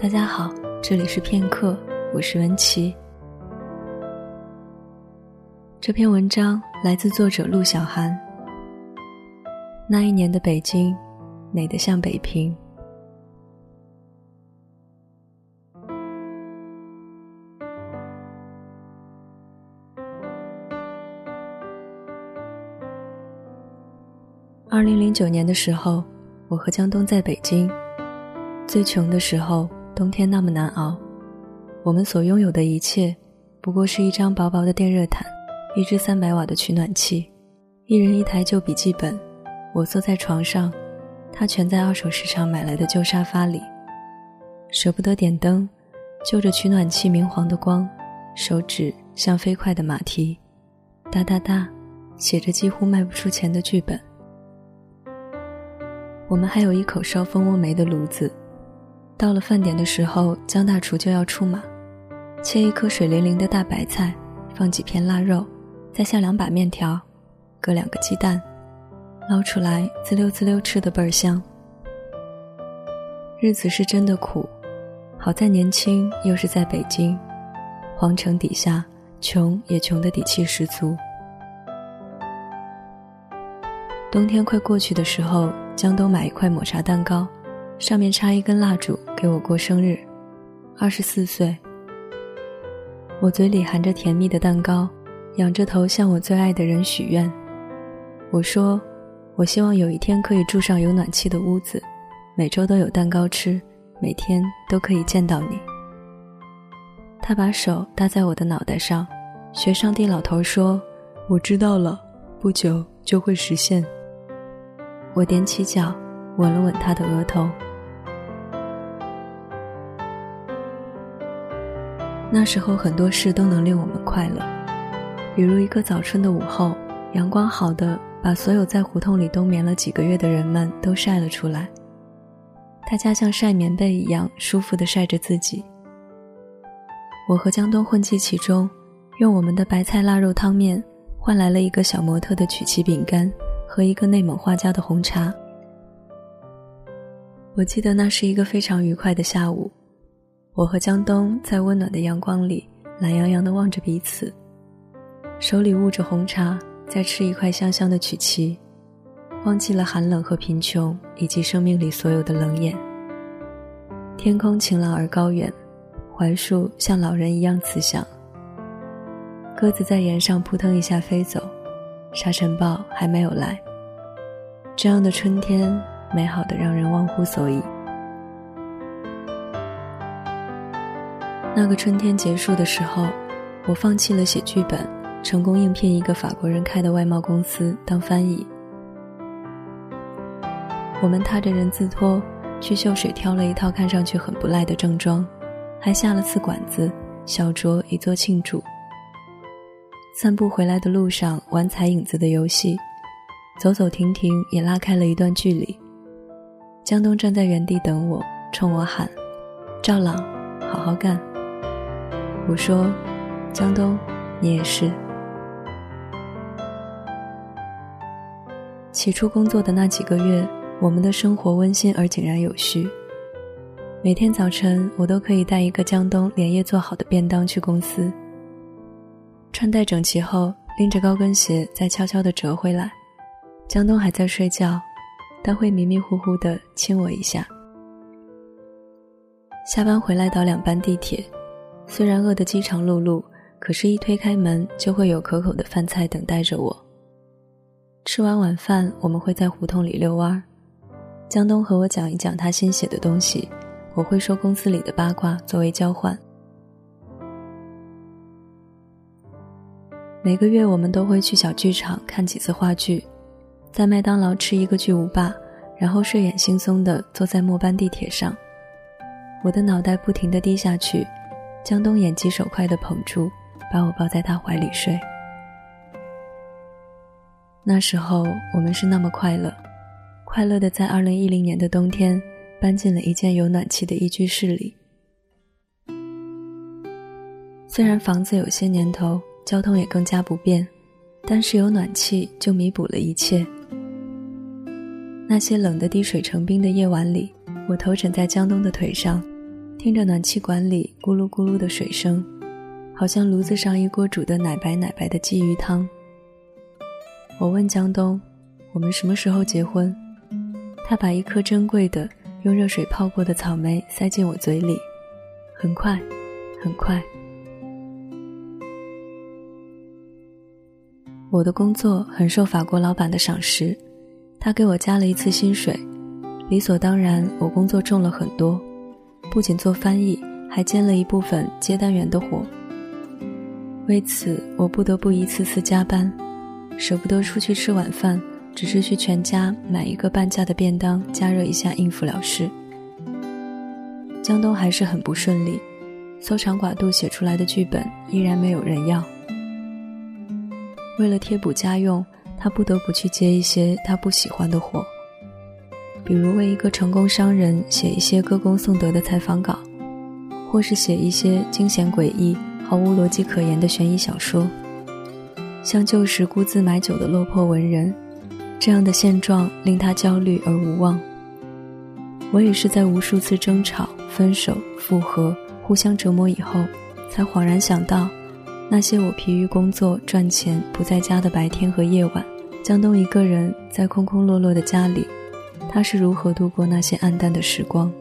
大家好，这里是片刻，我是文琪。这篇文章来自作者陆小寒。那一年的北京，美得像北平。二零零九年的时候，我和江东在北京。最穷的时候，冬天那么难熬，我们所拥有的一切，不过是一张薄薄的电热毯，一只三百瓦的取暖器，一人一台旧笔记本。我坐在床上，他蜷在二手市场买来的旧沙发里，舍不得点灯，就着取暖器明黄的光，手指像飞快的马蹄，哒哒哒，写着几乎卖不出钱的剧本。我们还有一口烧蜂窝煤的炉子。到了饭点的时候，江大厨就要出马，切一颗水灵灵的大白菜，放几片腊肉，再下两把面条，搁两个鸡蛋，捞出来滋溜滋溜吃的倍儿香。日子是真的苦，好在年轻，又是在北京，皇城底下，穷也穷得底气十足。冬天快过去的时候，江东买一块抹茶蛋糕。上面插一根蜡烛给我过生日，二十四岁。我嘴里含着甜蜜的蛋糕，仰着头向我最爱的人许愿。我说：“我希望有一天可以住上有暖气的屋子，每周都有蛋糕吃，每天都可以见到你。”他把手搭在我的脑袋上，学上帝老头说：“我知道了，不久就会实现。”我踮起脚，吻了吻他的额头。那时候很多事都能令我们快乐，比如一个早春的午后，阳光好的把所有在胡同里冬眠了几个月的人们都晒了出来。大家像晒棉被一样舒服地晒着自己。我和江东混迹其中，用我们的白菜腊肉汤面换来了一个小模特的曲奇饼干和一个内蒙画家的红茶。我记得那是一个非常愉快的下午。我和江东在温暖的阳光里，懒洋洋地望着彼此，手里握着红茶，在吃一块香香的曲奇，忘记了寒冷和贫穷，以及生命里所有的冷眼。天空晴朗而高远，槐树像老人一样慈祥。鸽子在檐上扑腾一下飞走，沙尘暴还没有来。这样的春天，美好的让人忘乎所以。那个春天结束的时候，我放弃了写剧本，成功应聘一个法国人开的外贸公司当翻译。我们踏着人字拖去秀水挑了一套看上去很不赖的正装，还下了次馆子，小酌以作庆祝。散步回来的路上玩踩影子的游戏，走走停停也拉开了一段距离。江东站在原地等我，冲我喊：“赵朗，好好干。”我说：“江东，你也是。”起初工作的那几个月，我们的生活温馨而井然有序。每天早晨，我都可以带一个江东连夜做好的便当去公司。穿戴整齐后，拎着高跟鞋再悄悄地折回来。江东还在睡觉，但会迷迷糊糊地亲我一下。下班回来倒两班地铁。虽然饿得饥肠辘辘，可是，一推开门就会有可口的饭菜等待着我。吃完晚饭，我们会在胡同里遛弯儿。江东和我讲一讲他新写的东西，我会说公司里的八卦作为交换。每个月，我们都会去小剧场看几次话剧，在麦当劳吃一个巨无霸，然后睡眼惺忪地坐在末班地铁上，我的脑袋不停地低下去。江东眼疾手快地捧住，把我抱在他怀里睡。那时候我们是那么快乐，快乐的在二零一零年的冬天搬进了一间有暖气的一居室里。虽然房子有些年头，交通也更加不便，但是有暖气就弥补了一切。那些冷得滴水成冰的夜晚里，我头枕在江东的腿上。听着暖气管里咕噜咕噜的水声，好像炉子上一锅煮的奶白奶白的鲫鱼汤。我问江东：“我们什么时候结婚？”他把一颗珍贵的、用热水泡过的草莓塞进我嘴里，很快，很快。我的工作很受法国老板的赏识，他给我加了一次薪水，理所当然，我工作重了很多，不仅做翻译，还兼了一部分接单员的活。为此，我不得不一次次加班，舍不得出去吃晚饭。只是去全家买一个半价的便当，加热一下应付了事。江东还是很不顺利，搜肠寡肚写出来的剧本依然没有人要。为了贴补家用，他不得不去接一些他不喜欢的活，比如为一个成功商人写一些歌功颂德的采访稿，或是写一些惊险诡异、毫无逻辑可言的悬疑小说，像旧时孤自买酒的落魄文人。这样的现状令他焦虑而无望。我也是在无数次争吵、分手、复合、互相折磨以后，才恍然想到，那些我疲于工作、赚钱、不在家的白天和夜晚，江东一个人在空空落落的家里，他是如何度过那些暗淡的时光。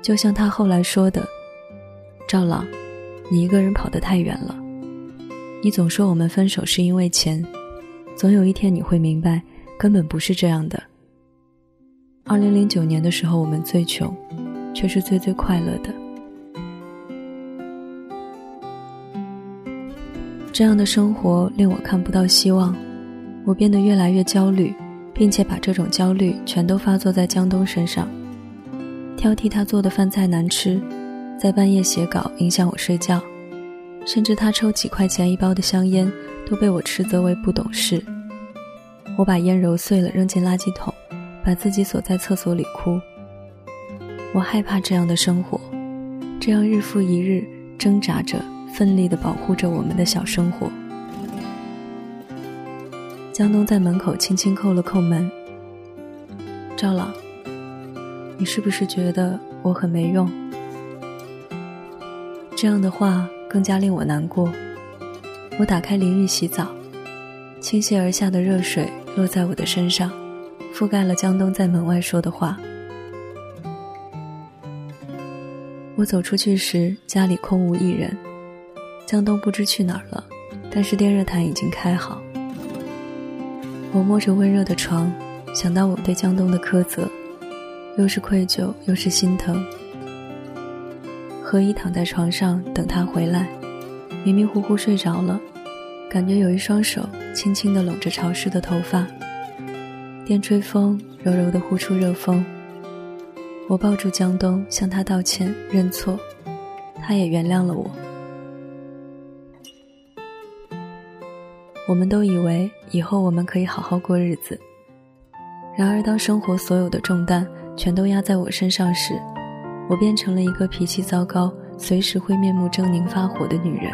就像他后来说的：“赵朗，你一个人跑得太远了。你总说我们分手是因为钱。”总有一天你会明白，根本不是这样的。二零零九年的时候，我们最穷，却是最最快乐的。这样的生活令我看不到希望，我变得越来越焦虑，并且把这种焦虑全都发作在江东身上，挑剔他做的饭菜难吃，在半夜写稿影响我睡觉，甚至他抽几块钱一包的香烟。都被我斥责为不懂事。我把烟揉碎了扔进垃圾桶，把自己锁在厕所里哭。我害怕这样的生活，这样日复一日挣扎着、奋力地保护着我们的小生活。江东在门口轻轻叩了叩门。赵老，你是不是觉得我很没用？这样的话更加令我难过。我打开淋浴洗澡，倾泻而下的热水落在我的身上，覆盖了江东在门外说的话。我走出去时，家里空无一人，江东不知去哪儿了，但是电热毯已经开好。我摸着温热的床，想到我对江东的苛责，又是愧疚又是心疼。何以躺在床上等他回来，迷迷糊糊睡着了。感觉有一双手轻轻地拢着潮湿的头发，电吹风柔柔地呼出热风。我抱住江东，向他道歉认错，他也原谅了我。我们都以为以后我们可以好好过日子，然而当生活所有的重担全都压在我身上时，我变成了一个脾气糟糕、随时会面目狰狞发火的女人。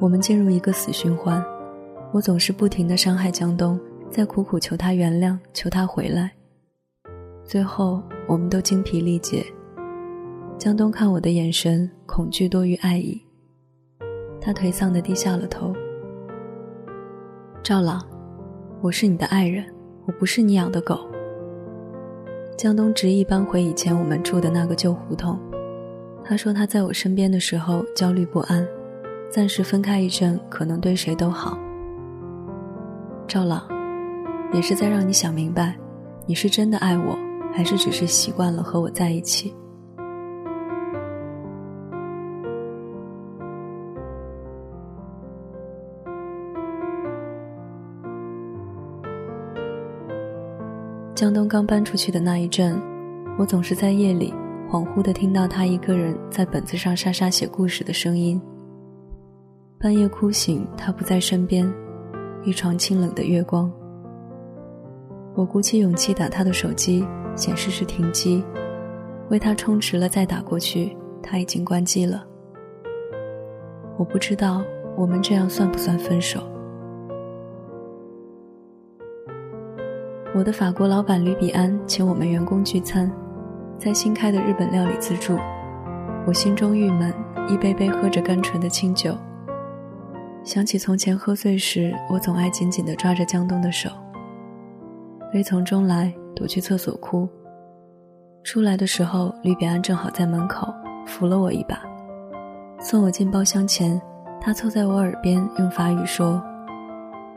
我们进入一个死循环，我总是不停的伤害江东，在苦苦求他原谅，求他回来。最后，我们都精疲力竭。江东看我的眼神，恐惧多于爱意。他颓丧的低下了头。赵朗，我是你的爱人，我不是你养的狗。江东执意搬回以前我们住的那个旧胡同。他说他在我身边的时候焦虑不安。暂时分开一阵，可能对谁都好。赵朗，也是在让你想明白，你是真的爱我，还是只是习惯了和我在一起。江东刚搬出去的那一阵，我总是在夜里恍惚的听到他一个人在本子上沙沙写故事的声音。半夜哭醒，他不在身边，一床清冷的月光。我鼓起勇气打他的手机，显示是停机，为他充值了再打过去，他已经关机了。我不知道我们这样算不算分手。我的法国老板吕比安请我们员工聚餐，在新开的日本料理自助，我心中郁闷，一杯杯喝着甘醇的清酒。想起从前喝醉时，我总爱紧紧地抓着江东的手。悲从中来，躲去厕所哭。出来的时候，吕比安正好在门口，扶了我一把，送我进包厢前，他凑在我耳边用法语说：“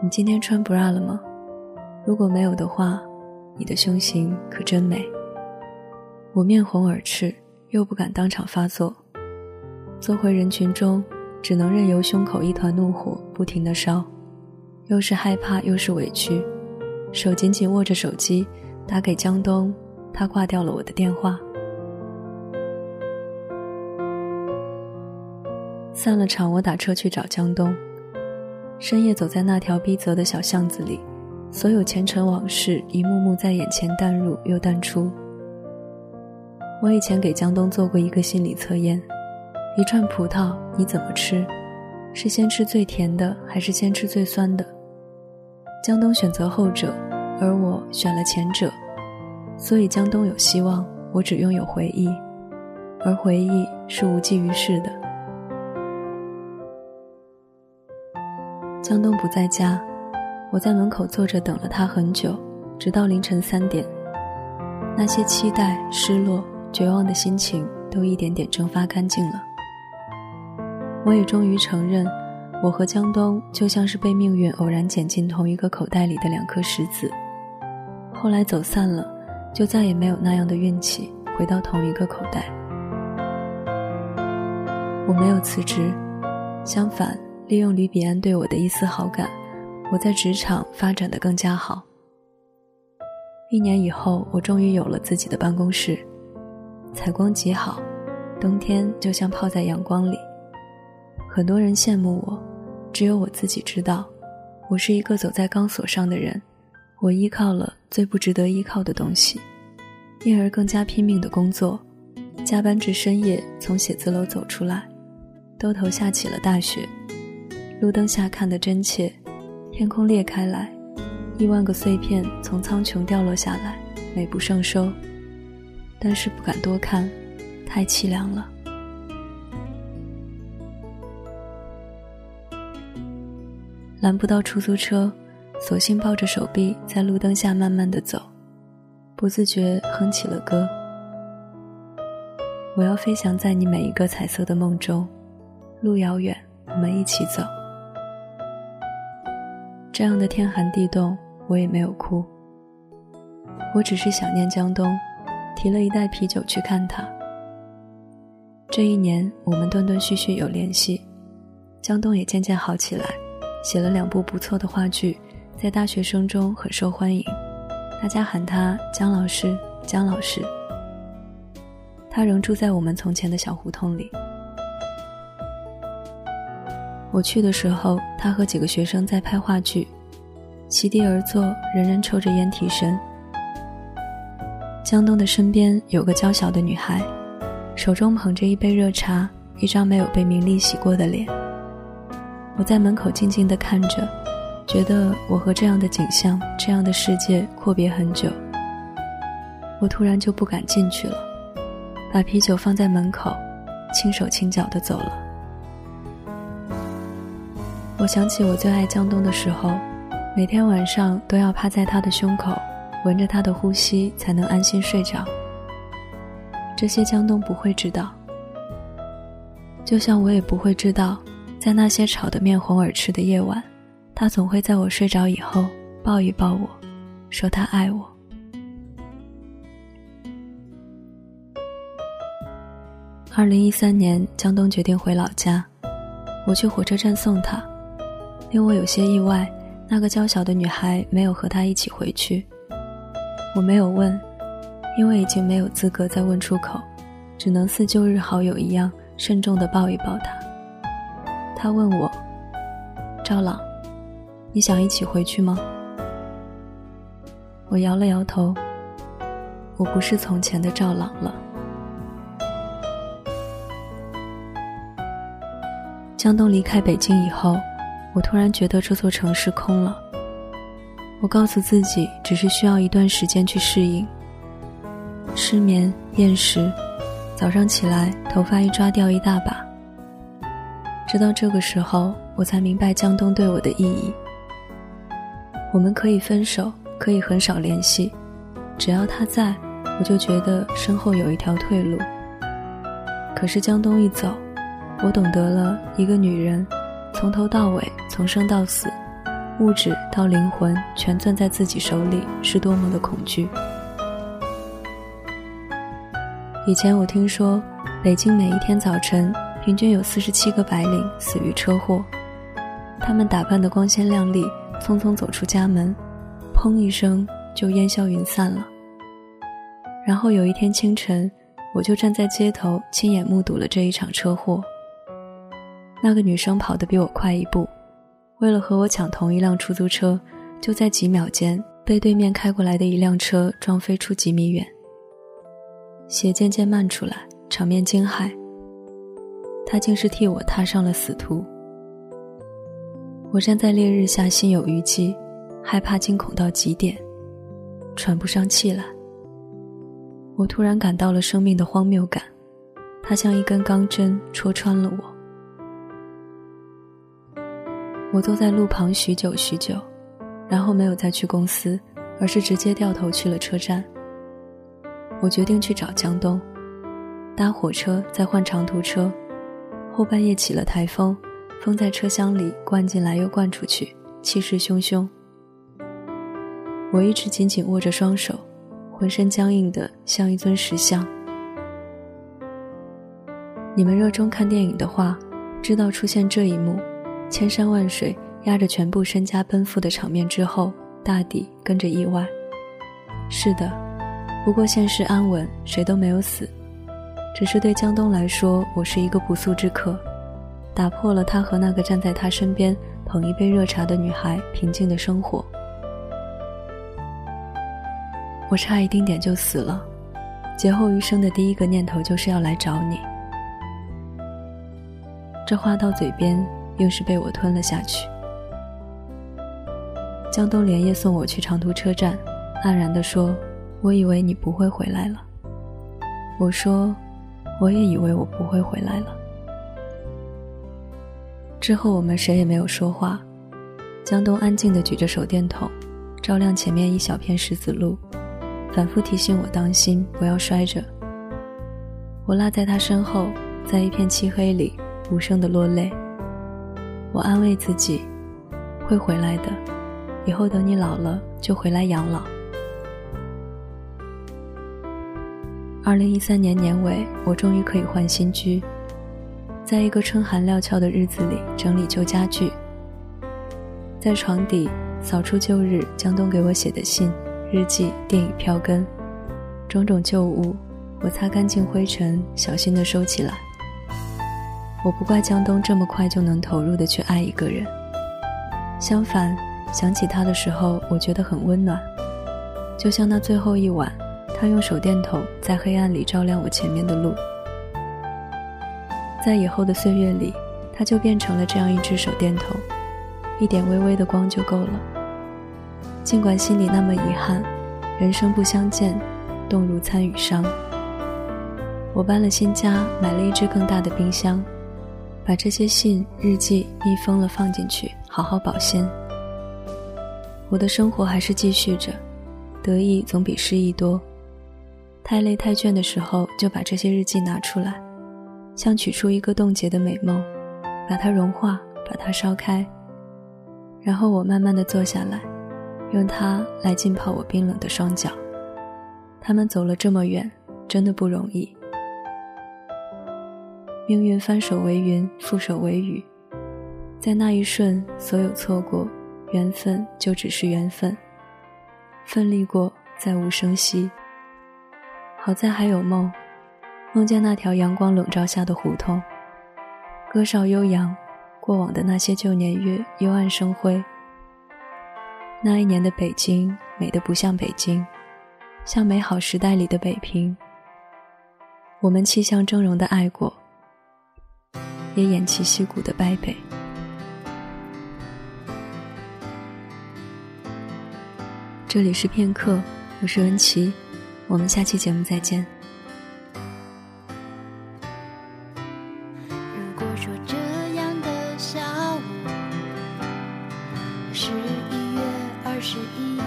你今天穿 bra 了吗？如果没有的话，你的胸型可真美。”我面红耳赤，又不敢当场发作，坐回人群中。只能任由胸口一团怒火不停的烧，又是害怕又是委屈，手紧紧握着手机，打给江东，他挂掉了我的电话。散了场，我打车去找江东。深夜走在那条逼仄的小巷子里，所有前尘往事一幕幕在眼前淡入又淡出。我以前给江东做过一个心理测验。一串葡萄你怎么吃？是先吃最甜的，还是先吃最酸的？江东选择后者，而我选了前者，所以江东有希望，我只拥有回忆，而回忆是无济于事的。江东不在家，我在门口坐着等了他很久，直到凌晨三点，那些期待、失落、绝望的心情都一点点蒸发干净了。我也终于承认，我和江东就像是被命运偶然捡进同一个口袋里的两颗石子。后来走散了，就再也没有那样的运气回到同一个口袋。我没有辞职，相反，利用吕比安对我的一丝好感，我在职场发展的更加好。一年以后，我终于有了自己的办公室，采光极好，冬天就像泡在阳光里。很多人羡慕我，只有我自己知道，我是一个走在钢索上的人。我依靠了最不值得依靠的东西，因而更加拼命的工作，加班至深夜，从写字楼走出来，兜头下起了大雪，路灯下看得真切，天空裂开来，亿万个碎片从苍穹掉落下来，美不胜收，但是不敢多看，太凄凉了。拦不到出租车，索性抱着手臂在路灯下慢慢的走，不自觉哼起了歌。我要飞翔在你每一个彩色的梦中，路遥远，我们一起走。这样的天寒地冻，我也没有哭。我只是想念江东，提了一袋啤酒去看他。这一年，我们断断续续有联系，江东也渐渐好起来。写了两部不错的话剧，在大学生中很受欢迎，大家喊他江老师。江老师，他仍住在我们从前的小胡同里。我去的时候，他和几个学生在拍话剧，席地而坐，人人抽着烟提神。江东的身边有个娇小的女孩，手中捧着一杯热茶，一张没有被名利洗过的脸。我在门口静静地看着，觉得我和这样的景象、这样的世界阔别很久。我突然就不敢进去了，把啤酒放在门口，轻手轻脚地走了。我想起我最爱江东的时候，每天晚上都要趴在他的胸口，闻着他的呼吸才能安心睡着。这些江东不会知道，就像我也不会知道。在那些吵得面红耳赤的夜晚，他总会在我睡着以后抱一抱我，说他爱我。二零一三年，江东决定回老家，我去火车站送他。令我有些意外，那个娇小的女孩没有和他一起回去。我没有问，因为已经没有资格再问出口，只能似旧日好友一样慎重地抱一抱他。他问我：“赵朗，你想一起回去吗？”我摇了摇头。我不是从前的赵朗了。江东离开北京以后，我突然觉得这座城市空了。我告诉自己，只是需要一段时间去适应。失眠、厌食，早上起来头发一抓掉一大把。直到这个时候，我才明白江东对我的意义。我们可以分手，可以很少联系，只要他在，我就觉得身后有一条退路。可是江东一走，我懂得了一个女人，从头到尾，从生到死，物质到灵魂，全攥在自己手里，是多么的恐惧。以前我听说，北京每一天早晨，平均有四十七个白领死于车祸，他们打扮的光鲜亮丽，匆匆走出家门，砰一声就烟消云散了。然后有一天清晨。我就站在街头，亲眼目睹了这一场车祸。那个女生跑得比我快一步，为了和我抢同一辆出租车，就在几秒间被对面开过来的一辆车撞飞出几米远。血渐渐漫出来，场面惊骇。她竟是替我踏上了死途。我站在烈日下，心有余悸，害怕惊恐到极点，喘不上气来。我突然感到了生命的荒谬感，它像一根钢针戳穿了我。我坐在路旁许久许久，然后没有再去公司，而是直接掉头去了车站。我决定去找江东，搭火车再换长途车。后半夜起了台风，风在车厢里灌进来又灌出去，气势汹汹。我一直紧紧握着双手。浑身僵硬的像一尊石像。你们热衷看电影的话，知道出现这一幕：千山万水压着全部身家奔赴的场面之后，大抵跟着意外。是的，不过现实安稳，谁都没有死。只是对江东来说，我是一个不速之客，打破了他和那个站在他身边捧一杯热茶的女孩平静的生活。我差一丁点就死了，劫后余生的第一个念头就是要来找你。这话到嘴边，硬是被我吞了下去。江东连夜送我去长途车站，黯然地说：“我以为你不会回来了。”我说：“我也以为我不会回来了。”之后我们谁也没有说话，江东安静地举着手电筒，照亮前面一小片石子路。反复提醒我当心，不要摔着。我落在他身后，在一片漆黑里无声的落泪。我安慰自己，会回来的。以后等你老了，就回来养老。二零一三年年尾，我终于可以换新居，在一个春寒料峭的日子里整理旧家具，在床底扫出旧日江东给我写的信。日记、电影票根，种种旧物，我擦干净灰尘，小心地收起来。我不怪江东这么快就能投入的去爱一个人，相反，想起他的时候，我觉得很温暖，就像那最后一晚，他用手电筒在黑暗里照亮我前面的路。在以后的岁月里，他就变成了这样一只手电筒，一点微微的光就够了。尽管心里那么遗憾，人生不相见，动如参与商。我搬了新家，买了一只更大的冰箱，把这些信、日记密封了，放进去，好好保鲜。我的生活还是继续着，得意总比失意多。太累太倦的时候，就把这些日记拿出来，像取出一个冻结的美梦，把它融化，把它烧开，然后我慢慢的坐下来。用它来浸泡我冰冷的双脚。他们走了这么远，真的不容易。命运翻手为云，覆手为雨，在那一瞬，所有错过，缘分就只是缘分。奋力过，再无声息。好在还有梦，梦见那条阳光笼罩下的胡同，歌哨悠扬，过往的那些旧年月幽暗生辉。那一年的北京，美得不像北京，像美好时代里的北平。我们气象峥嵘的爱过，也偃旗息鼓的败北。这里是片刻，我是文琪，我们下期节目再见。如果说这样的下午十一月二十一，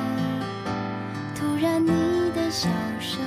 突然你的笑声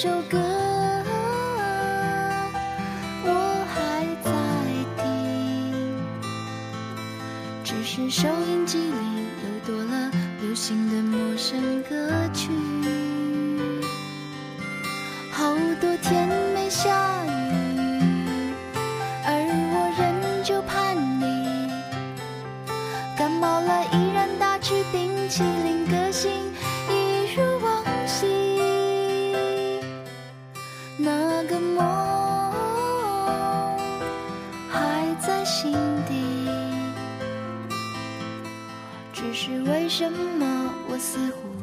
首歌我还在听，只是收音机里又多了流行的陌生歌曲。好多天没下雨，而我仍旧盼你。感冒了依然大吃冰淇淋，个性什么？我似乎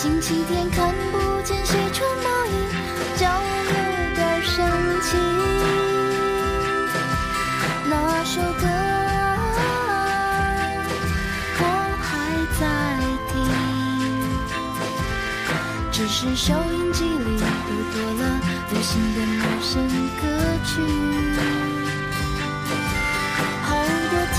星期天看不见谁穿毛衣，叫我有点生气。那首歌我还在听，只是收音机里又多了流行的陌生歌曲。好多天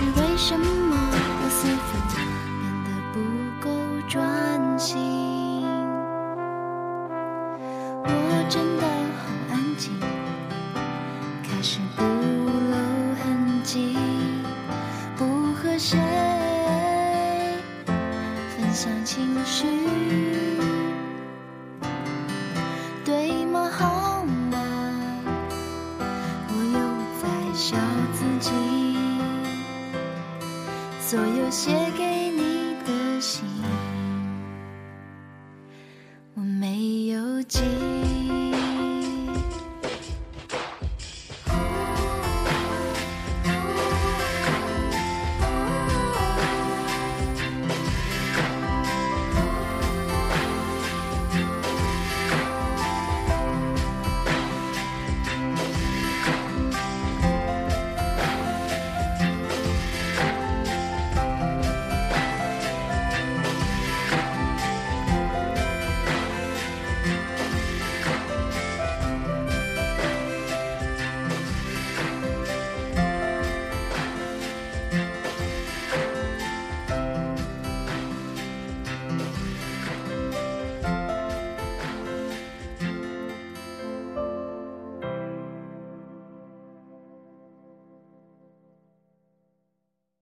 是为什么